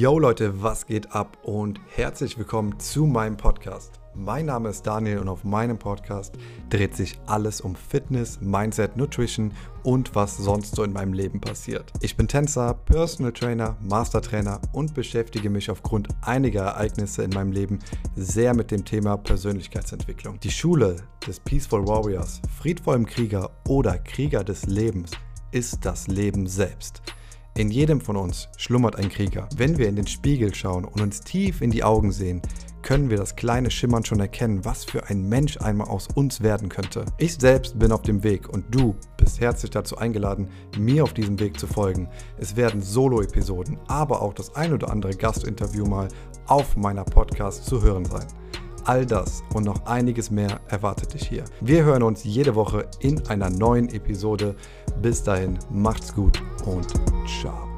Yo Leute, was geht ab und herzlich willkommen zu meinem Podcast. Mein Name ist Daniel und auf meinem Podcast dreht sich alles um Fitness, Mindset, Nutrition und was sonst so in meinem Leben passiert. Ich bin Tänzer, Personal Trainer, Master Trainer und beschäftige mich aufgrund einiger Ereignisse in meinem Leben sehr mit dem Thema Persönlichkeitsentwicklung. Die Schule des Peaceful Warriors, friedvollem Krieger oder Krieger des Lebens ist das Leben selbst. In jedem von uns schlummert ein Krieger. Wenn wir in den Spiegel schauen und uns tief in die Augen sehen, können wir das kleine Schimmern schon erkennen, was für ein Mensch einmal aus uns werden könnte. Ich selbst bin auf dem Weg und du bist herzlich dazu eingeladen, mir auf diesem Weg zu folgen. Es werden Solo-Episoden, aber auch das ein oder andere Gastinterview mal auf meiner Podcast zu hören sein. All das und noch einiges mehr erwartet dich hier. Wir hören uns jede Woche in einer neuen Episode. Bis dahin, macht's gut und ciao.